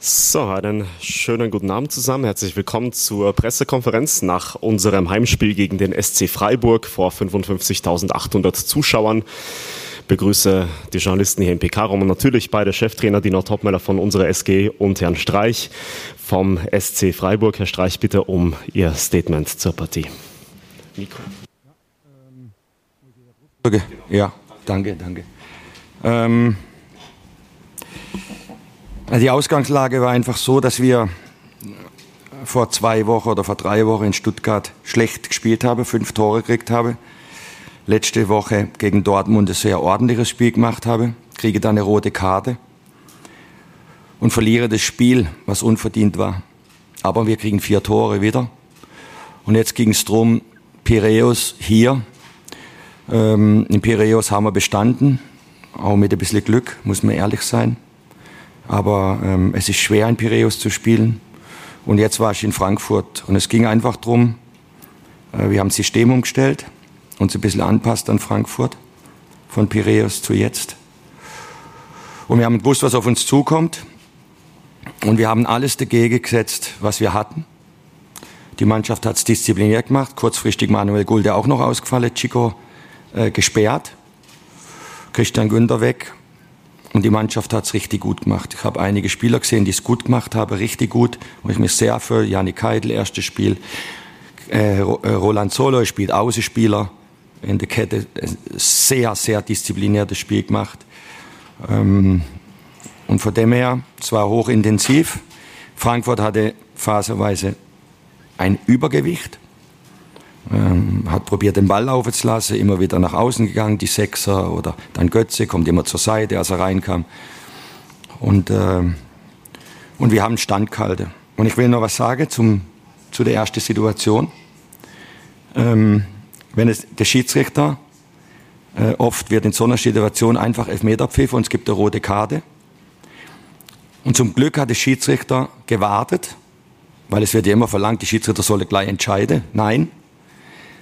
So, einen schönen guten Abend zusammen. Herzlich willkommen zur Pressekonferenz nach unserem Heimspiel gegen den SC Freiburg vor 55.800 Zuschauern. Begrüße die Journalisten hier im PK-Raum und natürlich beide Cheftrainer Dino Topmeller von unserer SG und Herrn Streich vom SC Freiburg. Herr Streich, bitte um Ihr Statement zur Partie. Mikro. Ja, danke, danke. Ähm die Ausgangslage war einfach so, dass wir vor zwei Wochen oder vor drei Wochen in Stuttgart schlecht gespielt haben, fünf Tore gekriegt habe. Letzte Woche gegen Dortmund ein sehr ordentliches Spiel gemacht habe, kriege dann eine rote Karte und verliere das Spiel, was unverdient war. Aber wir kriegen vier Tore wieder. Und jetzt ging es darum, Piräus hier. Ähm, in Piräus haben wir bestanden, auch mit ein bisschen Glück, muss man ehrlich sein. Aber ähm, es ist schwer, in Piräus zu spielen. Und jetzt war ich in Frankfurt. Und es ging einfach darum, äh, wir haben das System umgestellt, uns ein bisschen anpasst an Frankfurt, von Piräus zu jetzt. Und wir haben gewusst, was auf uns zukommt. Und wir haben alles dagegen gesetzt, was wir hatten. Die Mannschaft hat es diszipliniert gemacht. Kurzfristig Manuel Gulde auch noch ausgefallen, Chico äh, gesperrt, Christian Günther weg. Und die Mannschaft hat es richtig gut gemacht. Ich habe einige Spieler gesehen, die es gut gemacht haben, richtig gut. Und ich mich sehr für Janik Heidel, erstes Spiel. Äh, äh Roland Solo spielt Außenspieler in der Kette. Sehr, sehr diszipliniertes Spiel gemacht. Ähm, und von dem her, es war hochintensiv. Frankfurt hatte phasenweise ein Übergewicht. Ähm, hat probiert, den Ball laufen zu lassen, immer wieder nach außen gegangen, die Sechser oder dann Götze kommt immer zur Seite, als er reinkam. Und, äh, und wir haben Standkalte. Und ich will noch was sagen zum, zu der ersten Situation. Ähm, wenn es der Schiedsrichter äh, oft wird in so einer Situation einfach Elfmeter pfiff und es gibt eine rote Karte. Und zum Glück hat der Schiedsrichter gewartet, weil es wird ja immer verlangt, die Schiedsrichter sollen gleich entscheiden. Nein,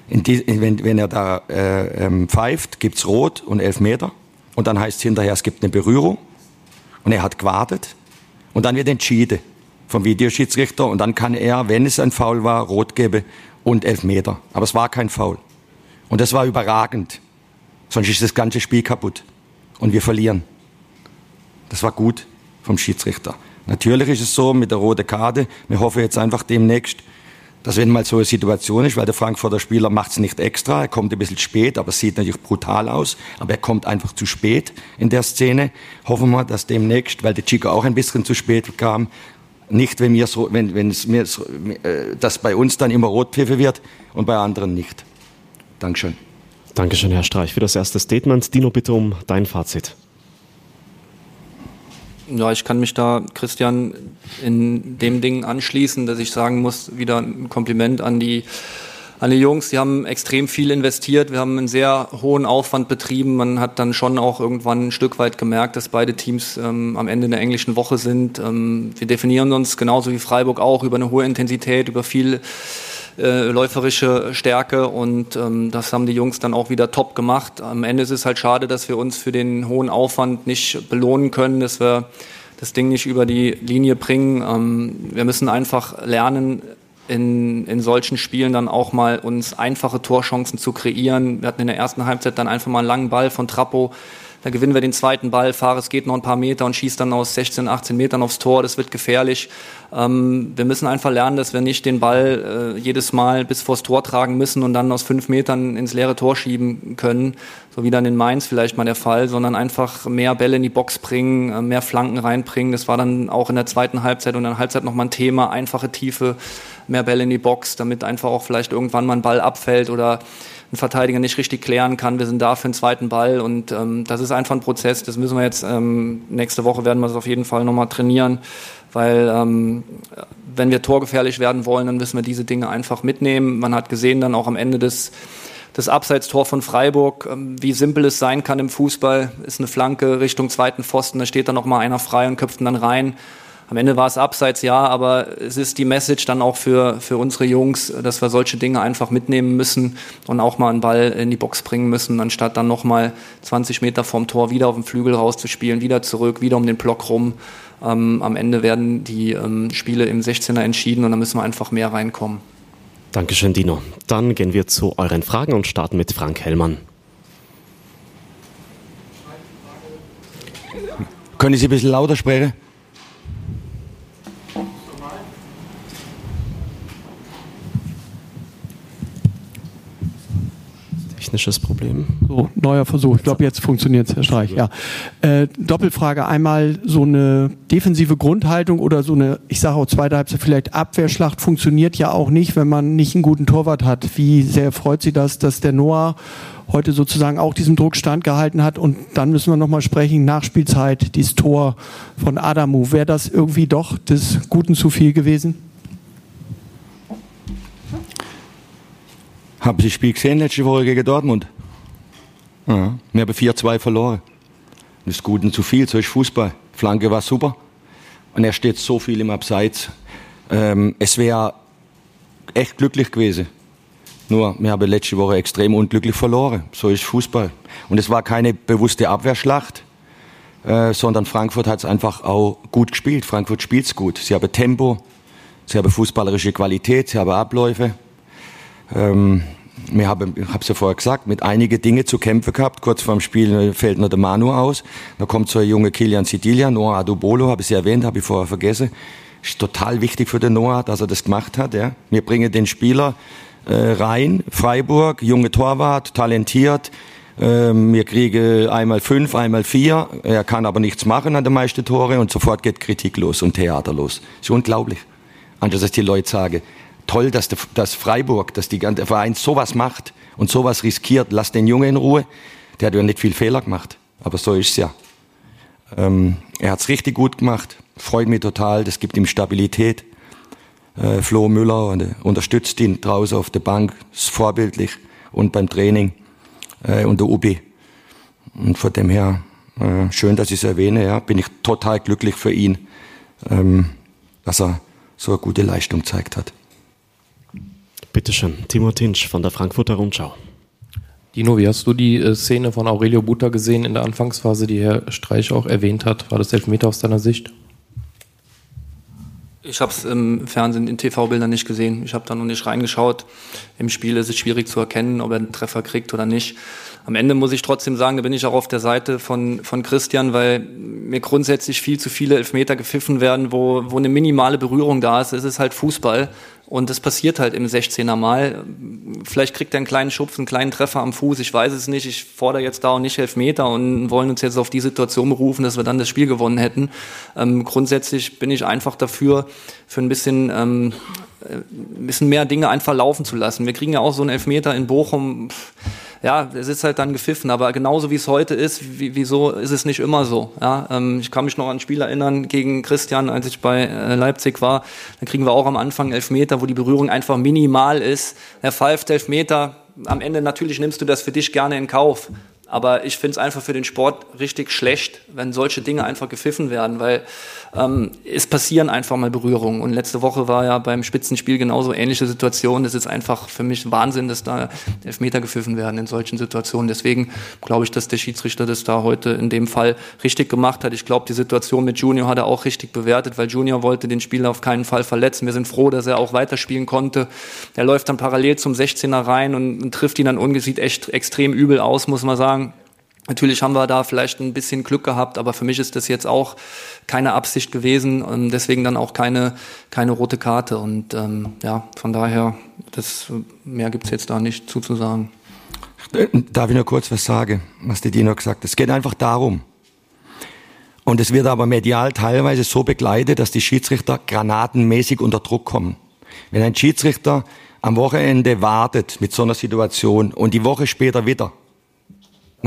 die, wenn, wenn, er da äh, ähm, pfeift, gibt's Rot und elf Meter. Und dann heißt es hinterher, es gibt eine Berührung. Und er hat gewartet. Und dann wird entschieden vom Videoschiedsrichter. Und dann kann er, wenn es ein Foul war, Rot geben und elf Meter. Aber es war kein Foul. Und das war überragend. Sonst ist das ganze Spiel kaputt. Und wir verlieren. Das war gut vom Schiedsrichter. Natürlich ist es so mit der roten Karte. Wir hoffen jetzt einfach demnächst, dass wenn mal so eine Situation ist, weil der Frankfurter Spieler macht es nicht extra, er kommt ein bisschen spät, aber es sieht natürlich brutal aus, aber er kommt einfach zu spät in der Szene. Hoffen wir, dass demnächst, weil der Chico auch ein bisschen zu spät kam, nicht, wenn mir so, wenn, wenn es mir so, äh, dass bei uns dann immer Rotpfiffe wird und bei anderen nicht. Dankeschön. Dankeschön, Herr Streich, für das erste Statement. Dino, bitte um dein Fazit. Ja, ich kann mich da, Christian, in dem Ding anschließen, dass ich sagen muss, wieder ein Kompliment an die, an die Jungs. Die haben extrem viel investiert. Wir haben einen sehr hohen Aufwand betrieben. Man hat dann schon auch irgendwann ein Stück weit gemerkt, dass beide Teams ähm, am Ende der englischen Woche sind. Ähm, wir definieren uns genauso wie Freiburg auch über eine hohe Intensität, über viel äh, läuferische Stärke und ähm, das haben die Jungs dann auch wieder top gemacht. Am Ende ist es halt schade, dass wir uns für den hohen Aufwand nicht belohnen können, dass wir das Ding nicht über die Linie bringen. Ähm, wir müssen einfach lernen, in, in solchen Spielen dann auch mal uns einfache Torchancen zu kreieren. Wir hatten in der ersten Halbzeit dann einfach mal einen langen Ball von Trappo, da gewinnen wir den zweiten Ball, Fares geht noch ein paar Meter und schießt dann aus 16, 18 Metern aufs Tor. Das wird gefährlich. Ähm, wir müssen einfach lernen, dass wir nicht den Ball äh, jedes Mal bis vors Tor tragen müssen und dann aus fünf Metern ins leere Tor schieben können, so wie dann in Mainz vielleicht mal der Fall, sondern einfach mehr Bälle in die Box bringen, äh, mehr Flanken reinbringen. Das war dann auch in der zweiten Halbzeit und in der Halbzeit nochmal ein Thema, einfache Tiefe, mehr Bälle in die Box, damit einfach auch vielleicht irgendwann mal ein Ball abfällt oder ein Verteidiger nicht richtig klären kann. Wir sind da für einen zweiten Ball und ähm, das ist einfach ein Prozess. Das müssen wir jetzt ähm, nächste Woche werden wir das auf jeden Fall nochmal trainieren, weil ähm, wenn wir torgefährlich werden wollen, dann müssen wir diese Dinge einfach mitnehmen. Man hat gesehen dann auch am Ende des das Abseitstor von Freiburg, ähm, wie simpel es sein kann im Fußball, ist eine Flanke Richtung zweiten Pfosten, da steht dann noch mal einer frei und köpft ihn dann rein. Am Ende war es abseits, ja, aber es ist die Message dann auch für, für unsere Jungs, dass wir solche Dinge einfach mitnehmen müssen und auch mal einen Ball in die Box bringen müssen, anstatt dann nochmal 20 Meter vom Tor wieder auf dem Flügel rauszuspielen, wieder zurück, wieder um den Block rum. Ähm, am Ende werden die ähm, Spiele im 16er entschieden und da müssen wir einfach mehr reinkommen. Dankeschön, Dino. Dann gehen wir zu euren Fragen und starten mit Frank Hellmann. Können Sie ein bisschen lauter sprechen? Technisches Problem. So, neuer Versuch. Ich glaube, jetzt funktioniert es, Herr Streich. Ja. Äh, Doppelfrage. Einmal so eine defensive Grundhaltung oder so eine, ich sage auch zweite Halbzeit vielleicht Abwehrschlacht funktioniert ja auch nicht, wenn man nicht einen guten Torwart hat. Wie sehr freut Sie das, dass der Noah heute sozusagen auch diesem Druck standgehalten hat? Und dann müssen wir nochmal sprechen, Nachspielzeit, dieses Tor von Adamu. Wäre das irgendwie doch des Guten zu viel gewesen? Haben Sie das Spiel gesehen letzte Woche gegen Dortmund? Ja, wir haben 4-2 verloren. Das ist gut und zu viel, so ist Fußball. Flanke war super. Und er steht so viel im Abseits. Ähm, es wäre echt glücklich gewesen. Nur, wir haben letzte Woche extrem unglücklich verloren. So ist Fußball. Und es war keine bewusste Abwehrschlacht, äh, sondern Frankfurt hat es einfach auch gut gespielt. Frankfurt spielt es gut. Sie haben Tempo, sie haben fußballerische Qualität, sie haben Abläufe. Ähm, ich habe es ja vorher gesagt, mit einige Dinge zu kämpfen gehabt. Kurz vor dem Spiel fällt noch der Manu aus. Da kommt so ein junge Kilian Sidilia, Noah Adubolo, habe ich ja erwähnt, habe ich vorher vergessen. Ist total wichtig für den Noah, dass er das gemacht hat. Ja. Wir bringen den Spieler äh, rein, Freiburg, junge Torwart, talentiert. Ähm, wir kriegen einmal fünf, einmal vier. Er kann aber nichts machen an den meisten Tore und sofort geht Kritik los und Theater los. Ist unglaublich. Anders als die Leute sagen, toll, dass, der, dass Freiburg, dass die ganze Verein sowas macht und sowas riskiert. Lass den Jungen in Ruhe. Der hat ja nicht viel Fehler gemacht. Aber so ist es ja. Ähm, er hat es richtig gut gemacht. Freut mich total. Das gibt ihm Stabilität. Äh, Flo Müller und, äh, unterstützt ihn draußen auf der Bank. Ist vorbildlich. Und beim Training. Äh, und der Ubi. Und von dem her, äh, schön, dass ich es erwähne. Ja, bin ich total glücklich für ihn, ähm, dass er so eine gute Leistung gezeigt hat. Bitte schön, Timo Tinsch von der Frankfurter Rundschau. Dino, wie hast du die äh, Szene von Aurelio Buta gesehen in der Anfangsphase, die Herr Streich auch erwähnt hat? War das Elfmeter aus deiner Sicht? Ich habe es im Fernsehen, in TV-Bildern nicht gesehen. Ich habe da noch nicht reingeschaut. Im Spiel ist es schwierig zu erkennen, ob er einen Treffer kriegt oder nicht. Am Ende muss ich trotzdem sagen, da bin ich auch auf der Seite von, von Christian, weil mir grundsätzlich viel zu viele Elfmeter gepfiffen werden, wo, wo eine minimale Berührung da ist. Es ist halt Fußball. Und das passiert halt im 16er Mal. Vielleicht kriegt er einen kleinen Schubs, einen kleinen Treffer am Fuß. Ich weiß es nicht. Ich fordere jetzt da auch nicht Elfmeter und wollen uns jetzt auf die Situation berufen, dass wir dann das Spiel gewonnen hätten. Ähm, grundsätzlich bin ich einfach dafür, für ein bisschen, ähm, ein bisschen mehr Dinge einfach laufen zu lassen. Wir kriegen ja auch so einen Elfmeter in Bochum. Ja, es ist halt dann gepfiffen, aber genauso wie es heute ist, wie, wieso ist es nicht immer so? Ja, ähm, ich kann mich noch an ein Spiel erinnern gegen Christian, als ich bei äh, Leipzig war. Da kriegen wir auch am Anfang Elfmeter, wo die Berührung einfach minimal ist. Er pfeift Elfmeter. Am Ende natürlich nimmst du das für dich gerne in Kauf. Aber ich finde es einfach für den Sport richtig schlecht, wenn solche Dinge einfach gepfiffen werden, weil ähm, es passieren einfach mal Berührungen. Und letzte Woche war ja beim Spitzenspiel genauso ähnliche Situation. Das ist einfach für mich Wahnsinn, dass da Elfmeter gepfiffen werden in solchen Situationen. Deswegen glaube ich, dass der Schiedsrichter das da heute in dem Fall richtig gemacht hat. Ich glaube, die Situation mit Junior hat er auch richtig bewertet, weil Junior wollte den Spieler auf keinen Fall verletzen. Wir sind froh, dass er auch weiterspielen konnte. Er läuft dann parallel zum 16er rein und, und trifft ihn dann ungesieht echt extrem übel aus, muss man sagen. Natürlich haben wir da vielleicht ein bisschen Glück gehabt, aber für mich ist das jetzt auch keine Absicht gewesen und deswegen dann auch keine, keine rote Karte. Und ähm, ja, von daher, das, mehr gibt's jetzt da nicht zuzusagen. Darf ich nur kurz was sagen, was die Dino gesagt hat? Es geht einfach darum. Und es wird aber medial teilweise so begleitet, dass die Schiedsrichter granatenmäßig unter Druck kommen. Wenn ein Schiedsrichter am Wochenende wartet mit so einer Situation und die Woche später wieder,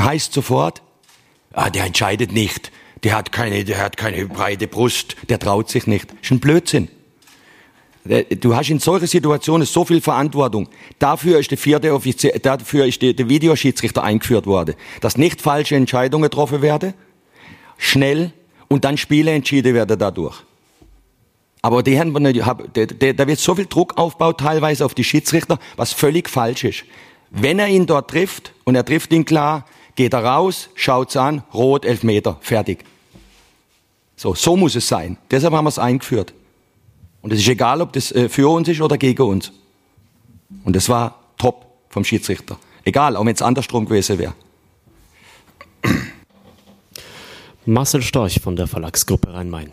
heißt sofort, ah, der entscheidet nicht, der hat keine, der hat keine breite Brust, der traut sich nicht. Das ist ein Blödsinn. Du hast in solchen Situationen so viel Verantwortung. Dafür ist der vierte Offizier, dafür ist der Videoschiedsrichter eingeführt worden, dass nicht falsche Entscheidungen getroffen werden, schnell und dann Spiele entschieden werden dadurch. Aber die haben, da wird so viel Druck aufgebaut, teilweise auf die Schiedsrichter, was völlig falsch ist. Wenn er ihn dort trifft und er trifft ihn klar, geht er raus, schaut's an, rot, elf Meter, fertig. So, so muss es sein. Deshalb haben wir es eingeführt. Und es ist egal, ob das äh, für uns ist oder gegen uns. Und das war top vom Schiedsrichter. Egal, auch wenn es andersrum gewesen wäre. Marcel Storch von der Verlagsgruppe Rhein-Main.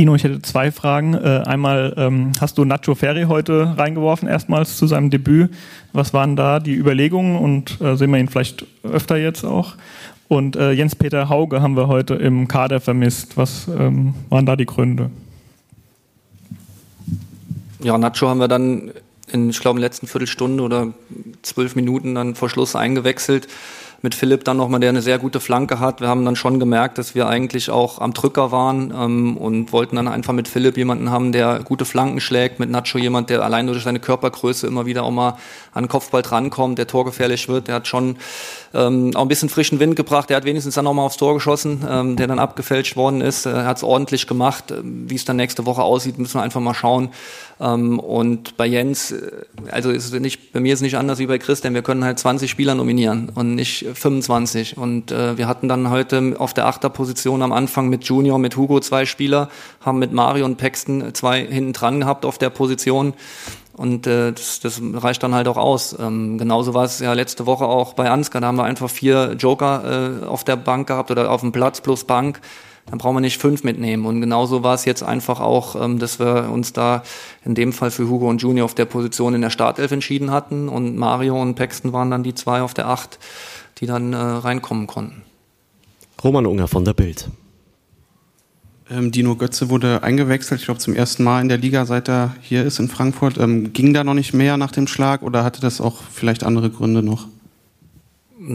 Dino, ich hätte zwei Fragen. Äh, einmal ähm, hast du Nacho Ferri heute reingeworfen, erstmals zu seinem Debüt. Was waren da die Überlegungen und äh, sehen wir ihn vielleicht öfter jetzt auch? Und äh, Jens-Peter Hauge haben wir heute im Kader vermisst. Was ähm, waren da die Gründe? Ja, Nacho haben wir dann in, ich glaube, in der letzten Viertelstunde oder zwölf Minuten dann vor Schluss eingewechselt mit Philipp dann nochmal, der eine sehr gute Flanke hat. Wir haben dann schon gemerkt, dass wir eigentlich auch am Drücker waren ähm, und wollten dann einfach mit Philipp jemanden haben, der gute Flanken schlägt, mit Nacho jemand, der allein durch seine Körpergröße immer wieder auch mal an den Kopfball drankommt, der torgefährlich wird. Der hat schon ähm, auch ein bisschen frischen Wind gebracht. Der hat wenigstens dann nochmal aufs Tor geschossen, ähm, der dann abgefälscht worden ist. Er hat es ordentlich gemacht. Wie es dann nächste Woche aussieht, müssen wir einfach mal schauen. Ähm, und bei Jens, äh, also ist es nicht, bei mir ist es nicht anders wie bei Christian. Wir können halt 20 Spieler nominieren und nicht 25. Und äh, wir hatten dann heute auf der Achterposition am Anfang mit Junior, mit Hugo zwei Spieler, haben mit Mario und Paxton zwei hinten dran gehabt auf der Position. Und äh, das, das reicht dann halt auch aus. Ähm, genauso war es ja letzte Woche auch bei Ansgar. Da haben wir einfach vier Joker äh, auf der Bank gehabt oder auf dem Platz plus Bank dann brauchen wir nicht fünf mitnehmen. Und genauso war es jetzt einfach auch, ähm, dass wir uns da in dem Fall für Hugo und Junior auf der Position in der Startelf entschieden hatten und Mario und Paxton waren dann die zwei auf der Acht, die dann äh, reinkommen konnten. Roman Unger von der Bild. Ähm, Dino Götze wurde eingewechselt, ich glaube zum ersten Mal in der Liga, seit er hier ist in Frankfurt. Ähm, ging da noch nicht mehr nach dem Schlag oder hatte das auch vielleicht andere Gründe noch?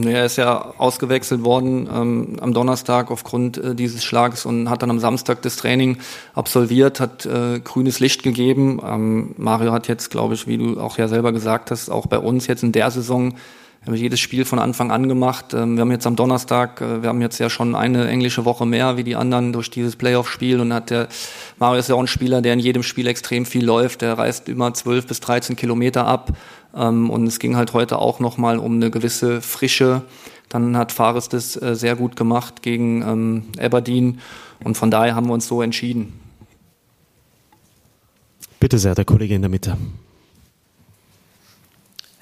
Er ist ja ausgewechselt worden ähm, am Donnerstag aufgrund äh, dieses Schlags und hat dann am Samstag das Training absolviert, hat äh, grünes Licht gegeben. Ähm, Mario hat jetzt, glaube ich, wie du auch ja selber gesagt hast, auch bei uns jetzt in der Saison wir haben jedes Spiel von Anfang an gemacht. Ähm, wir haben jetzt am Donnerstag, äh, wir haben jetzt ja schon eine englische Woche mehr wie die anderen durch dieses Playoff-Spiel und hat der Mario ist ja auch ein Spieler, der in jedem Spiel extrem viel läuft. Der reist immer 12 bis 13 Kilometer ab ähm, und es ging halt heute auch nochmal um eine gewisse Frische. Dann hat Fares das äh, sehr gut gemacht gegen ähm, Aberdeen und von daher haben wir uns so entschieden. Bitte sehr, der Kollege in der Mitte.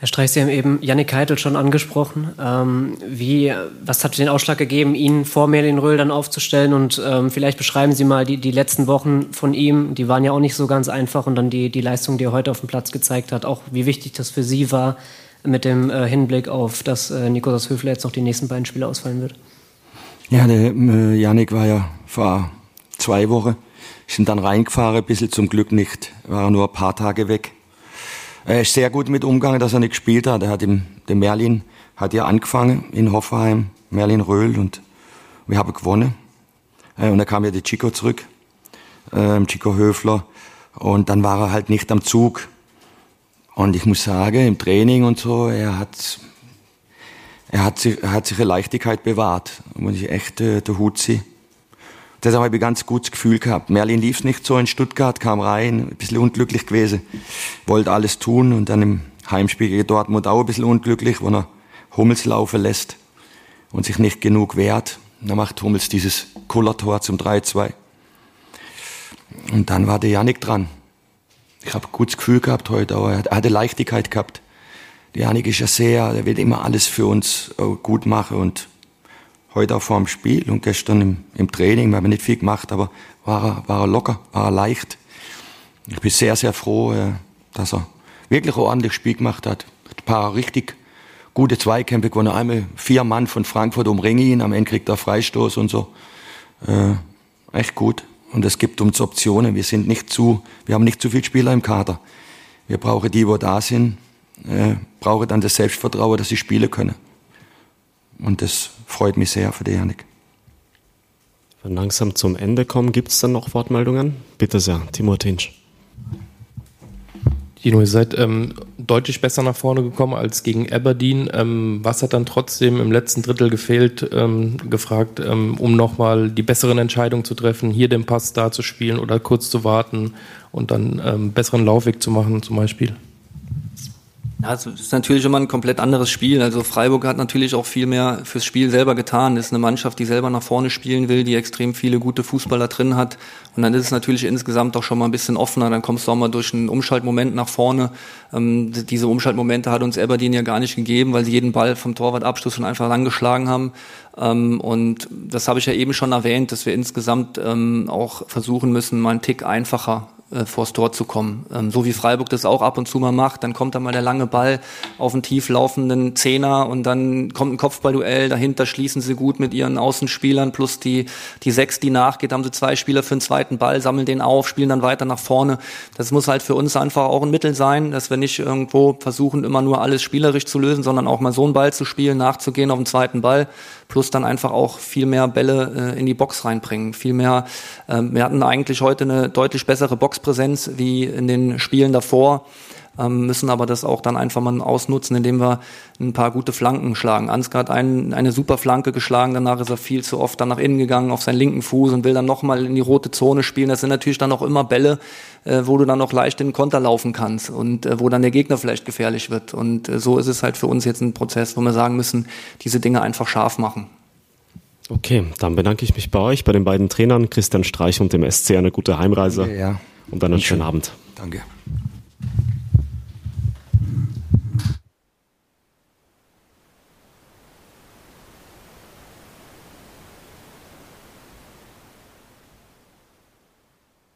Herr Streich, Sie haben eben Yannick Keitel schon angesprochen. Ähm, wie, was hat den Ausschlag gegeben, ihn vor Merlin Röhl dann aufzustellen? Und ähm, vielleicht beschreiben Sie mal die, die letzten Wochen von ihm. Die waren ja auch nicht so ganz einfach. Und dann die, die Leistung, die er heute auf dem Platz gezeigt hat. Auch wie wichtig das für Sie war mit dem äh, Hinblick auf, dass äh, Nikolaus Höfler jetzt noch die nächsten beiden Spiele ausfallen wird. Ja, der äh, Yannick war ja vor zwei Wochen. Sind dann reingefahren, ein bisschen zum Glück nicht. War nur ein paar Tage weg. Er ist sehr gut mit umgegangen, dass er nicht gespielt hat. Er hat im, der Merlin hat ja angefangen in Hoffenheim, Merlin Röhl und wir haben gewonnen. Äh, und dann kam ja der Chico zurück, äh, Chico Höfler. Und dann war er halt nicht am Zug. Und ich muss sagen, im Training und so, er hat, er hat sich, er hat sich eine Leichtigkeit bewahrt. Muss ich echt äh, der Hut ziehen. Das habe ich ein ganz gutes Gefühl gehabt. Merlin lief nicht so in Stuttgart, kam rein, ein bisschen unglücklich gewesen, wollte alles tun und dann im Heimspiel gegen Dortmund auch ein bisschen unglücklich, wo er Hummels laufen lässt und sich nicht genug wehrt. Dann macht Hummels dieses Kullertor zum 3-2. Und dann war der Janik dran. Ich habe ein gutes Gefühl gehabt heute, aber er hatte Leichtigkeit gehabt. Der Janik ist ja sehr, der will immer alles für uns äh, gut machen und heute auch vor dem Spiel und gestern im, im Training. Wir haben nicht viel gemacht, aber war er, war er locker, war er leicht. Ich bin sehr, sehr froh, äh, dass er wirklich ein ordentliches Spiel gemacht hat. Ein paar richtig gute Zweikämpfe gewonnen. Einmal vier Mann von Frankfurt umringen ihn, am Ende kriegt er Freistoß und so. Äh, echt gut. Und es gibt uns Optionen. Wir sind nicht zu, wir haben nicht zu viele Spieler im Kader. Wir brauchen die, wo da sind, äh, brauchen dann das Selbstvertrauen, dass sie spielen können. Und das freut mich sehr für die Janik. Wenn langsam zum Ende kommen, gibt es dann noch Wortmeldungen? Bitte sehr, Timur Tinsch. Dino, ihr seid ähm, deutlich besser nach vorne gekommen als gegen Aberdeen. Ähm, was hat dann trotzdem im letzten Drittel gefehlt, ähm, gefragt, ähm, um nochmal die besseren Entscheidungen zu treffen, hier den Pass da zu spielen oder kurz zu warten und dann ähm, besseren Laufweg zu machen zum Beispiel? Ja, es ist natürlich immer ein komplett anderes Spiel. Also Freiburg hat natürlich auch viel mehr fürs Spiel selber getan. Das ist eine Mannschaft, die selber nach vorne spielen will, die extrem viele gute Fußballer drin hat. Und dann ist es natürlich insgesamt auch schon mal ein bisschen offener. Dann kommst du auch mal durch einen Umschaltmoment nach vorne. Ähm, diese Umschaltmomente hat uns Aberdeen ja gar nicht gegeben, weil sie jeden Ball vom Torwartabschluss schon einfach lang geschlagen haben. Ähm, und das habe ich ja eben schon erwähnt, dass wir insgesamt ähm, auch versuchen müssen, mal einen Tick einfacher äh, vors Tor zu kommen. Ähm, so wie Freiburg das auch ab und zu mal macht, dann kommt da mal der lange Ball auf einen tief laufenden Zehner und dann kommt ein Kopfballduell, dahinter schließen sie gut mit ihren Außenspielern plus die, die sechs, die nachgeht, haben sie zwei Spieler für den zweiten Ball, sammeln den auf, spielen dann weiter nach vorne. Das muss halt für uns einfach auch ein Mittel sein, dass wir nicht irgendwo versuchen, immer nur alles spielerisch zu lösen, sondern auch mal so einen Ball zu spielen, nachzugehen auf den zweiten Ball, plus dann einfach auch viel mehr Bälle äh, in die Box reinbringen. Viel mehr, äh, wir hatten eigentlich heute eine deutlich bessere Boxpräsenz wie in den Spielen davor ähm, müssen aber das auch dann einfach mal ausnutzen, indem wir ein paar gute Flanken schlagen. Ansgar hat ein, eine super Flanke geschlagen, danach ist er viel zu oft dann nach innen gegangen auf seinen linken Fuß und will dann nochmal in die rote Zone spielen. Das sind natürlich dann auch immer Bälle, äh, wo du dann noch leicht in den Konter laufen kannst und äh, wo dann der Gegner vielleicht gefährlich wird. Und äh, so ist es halt für uns jetzt ein Prozess, wo wir sagen müssen, diese Dinge einfach scharf machen. Okay, dann bedanke ich mich bei euch, bei den beiden Trainern, Christian Streich und dem SC, eine gute Heimreise. Ja. Und dann einen schönen Abend. Danke.